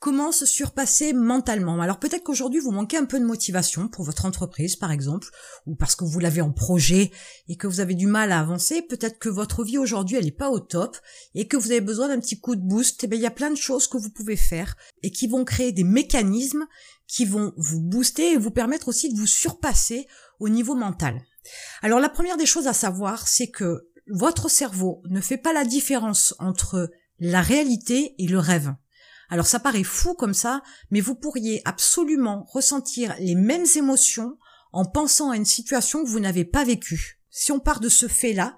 Comment se surpasser mentalement Alors peut-être qu'aujourd'hui vous manquez un peu de motivation pour votre entreprise par exemple, ou parce que vous l'avez en projet et que vous avez du mal à avancer. Peut-être que votre vie aujourd'hui elle n'est pas au top et que vous avez besoin d'un petit coup de boost. Eh bien il y a plein de choses que vous pouvez faire et qui vont créer des mécanismes qui vont vous booster et vous permettre aussi de vous surpasser au niveau mental. Alors la première des choses à savoir, c'est que votre cerveau ne fait pas la différence entre la réalité et le rêve. Alors ça paraît fou comme ça, mais vous pourriez absolument ressentir les mêmes émotions en pensant à une situation que vous n'avez pas vécue. Si on part de ce fait-là,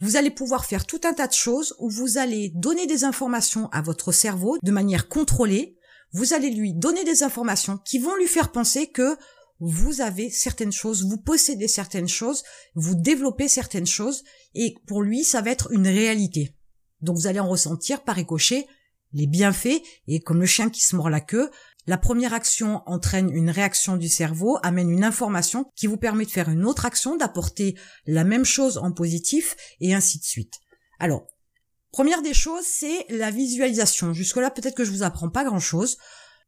vous allez pouvoir faire tout un tas de choses où vous allez donner des informations à votre cerveau de manière contrôlée. Vous allez lui donner des informations qui vont lui faire penser que vous avez certaines choses, vous possédez certaines choses, vous développez certaines choses, et pour lui, ça va être une réalité. Donc vous allez en ressentir par ricochet les bienfaits, et comme le chien qui se mord la queue, la première action entraîne une réaction du cerveau, amène une information qui vous permet de faire une autre action, d'apporter la même chose en positif, et ainsi de suite. Alors, première des choses, c'est la visualisation. Jusque-là, peut-être que je vous apprends pas grand-chose.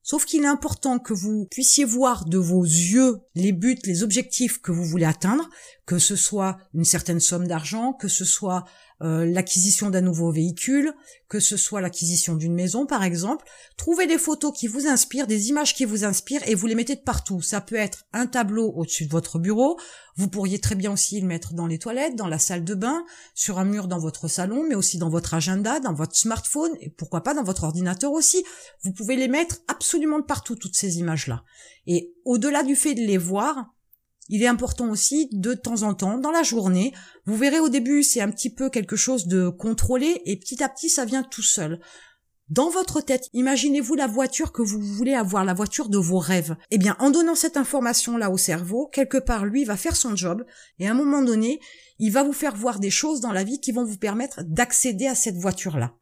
Sauf qu'il est important que vous puissiez voir de vos yeux les buts, les objectifs que vous voulez atteindre, que ce soit une certaine somme d'argent, que ce soit euh, l'acquisition d'un nouveau véhicule, que ce soit l'acquisition d'une maison par exemple. Trouvez des photos qui vous inspirent, des images qui vous inspirent et vous les mettez de partout. Ça peut être un tableau au-dessus de votre bureau, vous pourriez très bien aussi le mettre dans les toilettes, dans la salle de bain, sur un mur dans votre salon, mais aussi dans votre agenda, dans votre smartphone et pourquoi pas dans votre ordinateur aussi. Vous pouvez les mettre absolument de partout, toutes ces images-là. Et au-delà du fait de les voir, il est important aussi de temps en temps, dans la journée, vous verrez au début c'est un petit peu quelque chose de contrôlé et petit à petit ça vient tout seul. Dans votre tête, imaginez-vous la voiture que vous voulez avoir, la voiture de vos rêves. Eh bien, en donnant cette information-là au cerveau, quelque part, lui va faire son job, et à un moment donné, il va vous faire voir des choses dans la vie qui vont vous permettre d'accéder à cette voiture-là.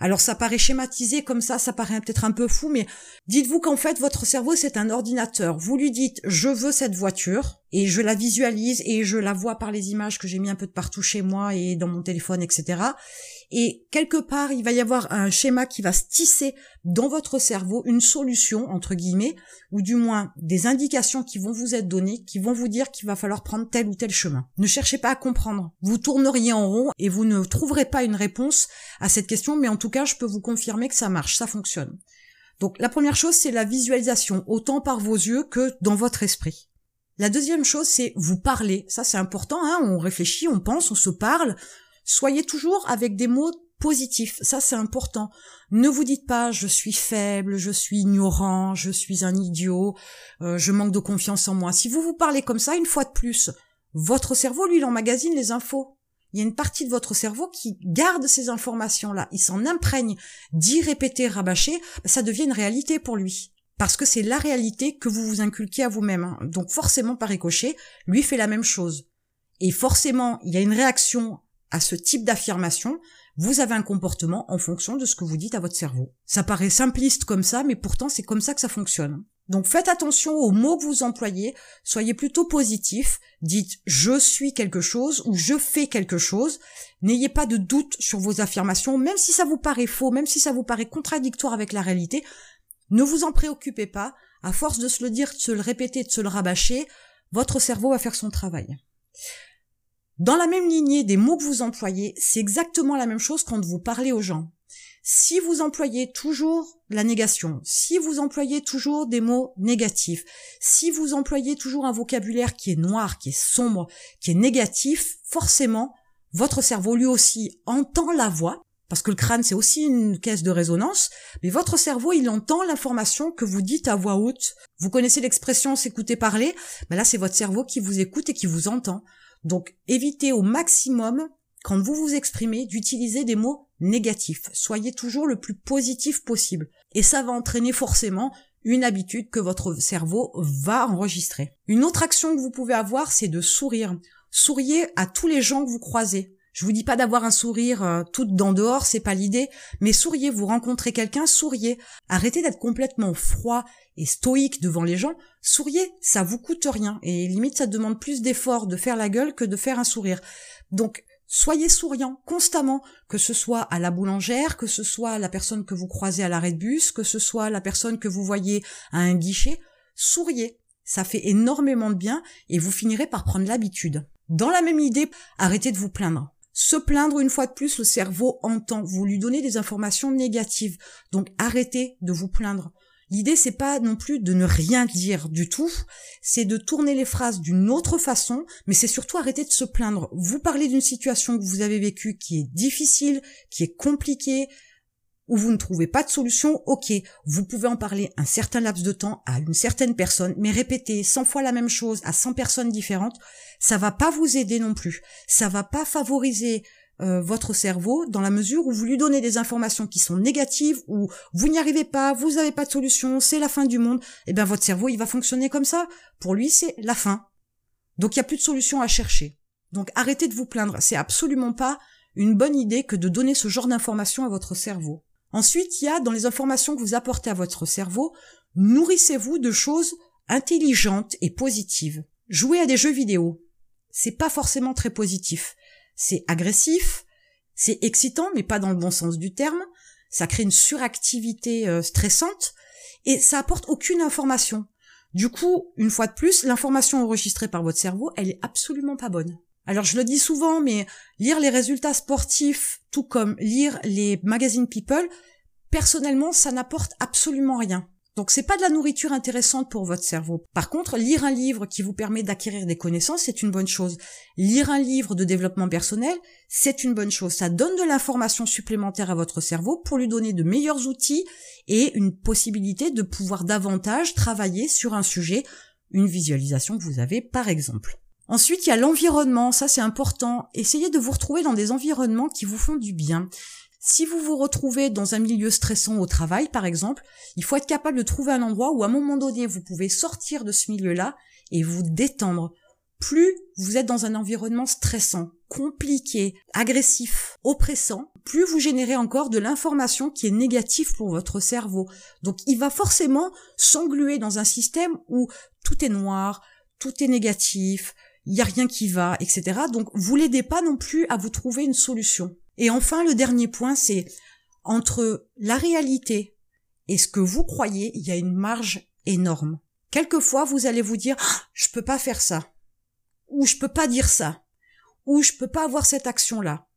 Alors ça paraît schématisé comme ça, ça paraît peut-être un peu fou, mais dites-vous qu'en fait votre cerveau c'est un ordinateur. Vous lui dites je veux cette voiture et je la visualise et je la vois par les images que j'ai mis un peu de partout chez moi et dans mon téléphone, etc. Et quelque part il va y avoir un schéma qui va se tisser dans votre cerveau, une solution entre guillemets, ou du moins des indications qui vont vous être données, qui vont vous dire qu'il va falloir prendre tel ou tel chemin. Ne cherchez pas à comprendre. Vous tourneriez en rond et vous ne trouverez pas une réponse à cette question, mais en tout cas, je peux vous confirmer que ça marche, ça fonctionne. Donc la première chose, c'est la visualisation, autant par vos yeux que dans votre esprit. La deuxième chose, c'est vous parler. Ça, c'est important, hein on réfléchit, on pense, on se parle. Soyez toujours avec des mots positif. Ça, c'est important. Ne vous dites pas je suis faible, je suis ignorant, je suis un idiot, euh, je manque de confiance en moi. Si vous vous parlez comme ça, une fois de plus, votre cerveau, lui, il emmagasine les infos. Il y a une partie de votre cerveau qui garde ces informations-là. Il s'en imprègne. D'y répéter, rabâcher, ça devient une réalité pour lui. Parce que c'est la réalité que vous vous inculquez à vous-même. Hein. Donc forcément, par ricochet, lui fait la même chose. Et forcément, il y a une réaction à ce type d'affirmation vous avez un comportement en fonction de ce que vous dites à votre cerveau. Ça paraît simpliste comme ça, mais pourtant c'est comme ça que ça fonctionne. Donc faites attention aux mots que vous employez, soyez plutôt positif, dites je suis quelque chose ou je fais quelque chose, n'ayez pas de doute sur vos affirmations, même si ça vous paraît faux, même si ça vous paraît contradictoire avec la réalité, ne vous en préoccupez pas, à force de se le dire, de se le répéter, de se le rabâcher, votre cerveau va faire son travail. Dans la même lignée des mots que vous employez, c'est exactement la même chose quand vous parlez aux gens. Si vous employez toujours la négation, si vous employez toujours des mots négatifs, si vous employez toujours un vocabulaire qui est noir, qui est sombre, qui est négatif, forcément, votre cerveau lui aussi entend la voix, parce que le crâne c'est aussi une caisse de résonance, mais votre cerveau il entend l'information que vous dites à voix haute. Vous connaissez l'expression s'écouter parler, ben là c'est votre cerveau qui vous écoute et qui vous entend. Donc évitez au maximum, quand vous vous exprimez, d'utiliser des mots négatifs. Soyez toujours le plus positif possible. Et ça va entraîner forcément une habitude que votre cerveau va enregistrer. Une autre action que vous pouvez avoir, c'est de sourire. Souriez à tous les gens que vous croisez. Je vous dis pas d'avoir un sourire euh, tout dans dehors, c'est pas l'idée, mais souriez, vous rencontrez quelqu'un, souriez. Arrêtez d'être complètement froid et stoïque devant les gens. Souriez, ça vous coûte rien et limite ça demande plus d'effort de faire la gueule que de faire un sourire. Donc Soyez souriant constamment, que ce soit à la boulangère, que ce soit la personne que vous croisez à l'arrêt de bus, que ce soit la personne que vous voyez à un guichet. Souriez. Ça fait énormément de bien et vous finirez par prendre l'habitude. Dans la même idée, arrêtez de vous plaindre. Se plaindre une fois de plus, le cerveau entend. Vous lui donnez des informations négatives. Donc arrêtez de vous plaindre. L'idée c'est pas non plus de ne rien dire du tout, c'est de tourner les phrases d'une autre façon, mais c'est surtout arrêter de se plaindre. Vous parlez d'une situation que vous avez vécue qui est difficile, qui est compliquée, où vous ne trouvez pas de solution, ok, vous pouvez en parler un certain laps de temps à une certaine personne, mais répéter 100 fois la même chose à 100 personnes différentes, ça va pas vous aider non plus. Ça va pas favoriser euh, votre cerveau dans la mesure où vous lui donnez des informations qui sont négatives, où vous n'y arrivez pas, vous n'avez pas de solution, c'est la fin du monde, eh bien votre cerveau il va fonctionner comme ça. Pour lui c'est la fin. Donc il n'y a plus de solution à chercher. Donc arrêtez de vous plaindre, c'est absolument pas une bonne idée que de donner ce genre d'informations à votre cerveau. Ensuite, il y a dans les informations que vous apportez à votre cerveau, nourrissez-vous de choses intelligentes et positives. Jouez à des jeux vidéo. C'est pas forcément très positif c'est agressif, c'est excitant, mais pas dans le bon sens du terme, ça crée une suractivité euh, stressante, et ça apporte aucune information. Du coup, une fois de plus, l'information enregistrée par votre cerveau, elle est absolument pas bonne. Alors je le dis souvent, mais lire les résultats sportifs, tout comme lire les magazines People, personnellement, ça n'apporte absolument rien. Donc c'est pas de la nourriture intéressante pour votre cerveau. Par contre, lire un livre qui vous permet d'acquérir des connaissances, c'est une bonne chose. Lire un livre de développement personnel, c'est une bonne chose. Ça donne de l'information supplémentaire à votre cerveau pour lui donner de meilleurs outils et une possibilité de pouvoir davantage travailler sur un sujet, une visualisation que vous avez par exemple. Ensuite, il y a l'environnement, ça c'est important. Essayez de vous retrouver dans des environnements qui vous font du bien. Si vous vous retrouvez dans un milieu stressant au travail, par exemple, il faut être capable de trouver un endroit où à un moment donné, vous pouvez sortir de ce milieu-là et vous détendre. Plus vous êtes dans un environnement stressant, compliqué, agressif, oppressant, plus vous générez encore de l'information qui est négative pour votre cerveau. Donc il va forcément s'engluer dans un système où tout est noir, tout est négatif, il n'y a rien qui va, etc. Donc vous l'aidez pas non plus à vous trouver une solution. Et enfin, le dernier point, c'est entre la réalité et ce que vous croyez, il y a une marge énorme. Quelquefois, vous allez vous dire, ah, je peux pas faire ça. Ou je peux pas dire ça. Ou je peux pas avoir cette action-là.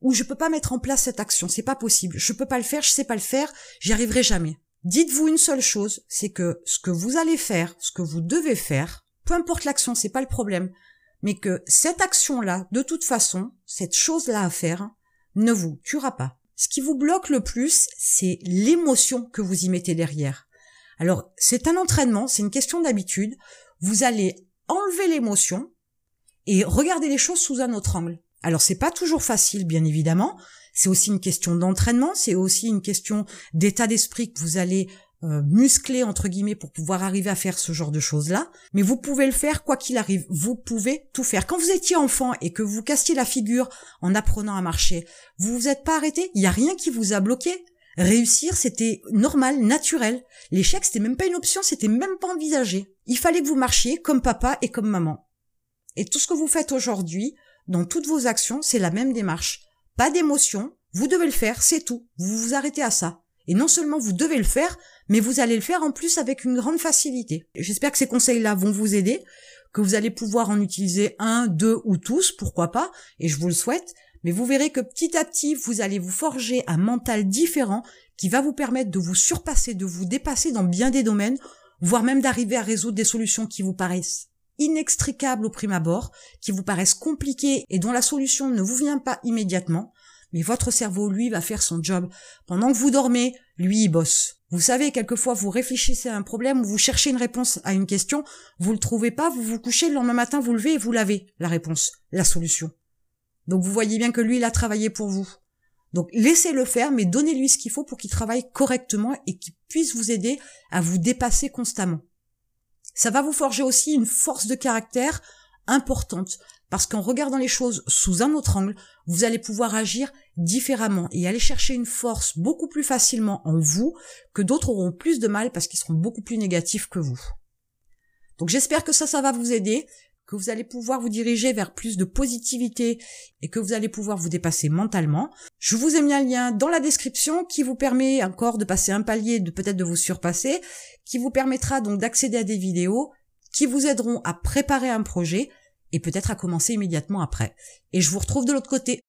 Ou je peux pas mettre en place cette action. C'est pas possible. Je peux pas le faire, je sais pas le faire, j'y arriverai jamais. Dites-vous une seule chose, c'est que ce que vous allez faire, ce que vous devez faire, peu importe l'action, c'est pas le problème, mais que cette action-là, de toute façon, cette chose-là à faire, ne vous tuera pas. Ce qui vous bloque le plus, c'est l'émotion que vous y mettez derrière. Alors, c'est un entraînement, c'est une question d'habitude. Vous allez enlever l'émotion et regarder les choses sous un autre angle. Alors, c'est pas toujours facile, bien évidemment. C'est aussi une question d'entraînement, c'est aussi une question d'état d'esprit que vous allez euh, musclé entre guillemets pour pouvoir arriver à faire ce genre de choses là mais vous pouvez le faire quoi qu'il arrive. Vous pouvez tout faire. Quand vous étiez enfant et que vous castiez la figure en apprenant à marcher vous vous êtes pas arrêté? Il y a rien qui vous a bloqué? Réussir c'était normal naturel. L'échec c'était même pas une option c'était même pas envisagé. Il fallait que vous marchiez comme papa et comme maman. Et tout ce que vous faites aujourd'hui dans toutes vos actions c'est la même démarche. Pas d'émotion. Vous devez le faire c'est tout. Vous vous arrêtez à ça. Et non seulement vous devez le faire, mais vous allez le faire en plus avec une grande facilité. J'espère que ces conseils-là vont vous aider, que vous allez pouvoir en utiliser un, deux ou tous, pourquoi pas, et je vous le souhaite. Mais vous verrez que petit à petit, vous allez vous forger un mental différent qui va vous permettre de vous surpasser, de vous dépasser dans bien des domaines, voire même d'arriver à résoudre des solutions qui vous paraissent inextricables au prime abord, qui vous paraissent compliquées et dont la solution ne vous vient pas immédiatement, mais votre cerveau, lui, va faire son job. Pendant que vous dormez, lui, il bosse. Vous savez, quelquefois, vous réfléchissez à un problème ou vous cherchez une réponse à une question, vous le trouvez pas, vous vous couchez, le lendemain matin, vous levez et vous l'avez, la réponse, la solution. Donc vous voyez bien que lui, il a travaillé pour vous. Donc laissez-le faire, mais donnez-lui ce qu'il faut pour qu'il travaille correctement et qu'il puisse vous aider à vous dépasser constamment. Ça va vous forger aussi une force de caractère importante parce qu'en regardant les choses sous un autre angle, vous allez pouvoir agir différemment et aller chercher une force beaucoup plus facilement en vous que d'autres auront plus de mal parce qu'ils seront beaucoup plus négatifs que vous. Donc j'espère que ça, ça va vous aider, que vous allez pouvoir vous diriger vers plus de positivité et que vous allez pouvoir vous dépasser mentalement. Je vous ai mis un lien dans la description qui vous permet encore de passer un palier, de peut-être de vous surpasser, qui vous permettra donc d'accéder à des vidéos qui vous aideront à préparer un projet et peut-être à commencer immédiatement après. Et je vous retrouve de l'autre côté.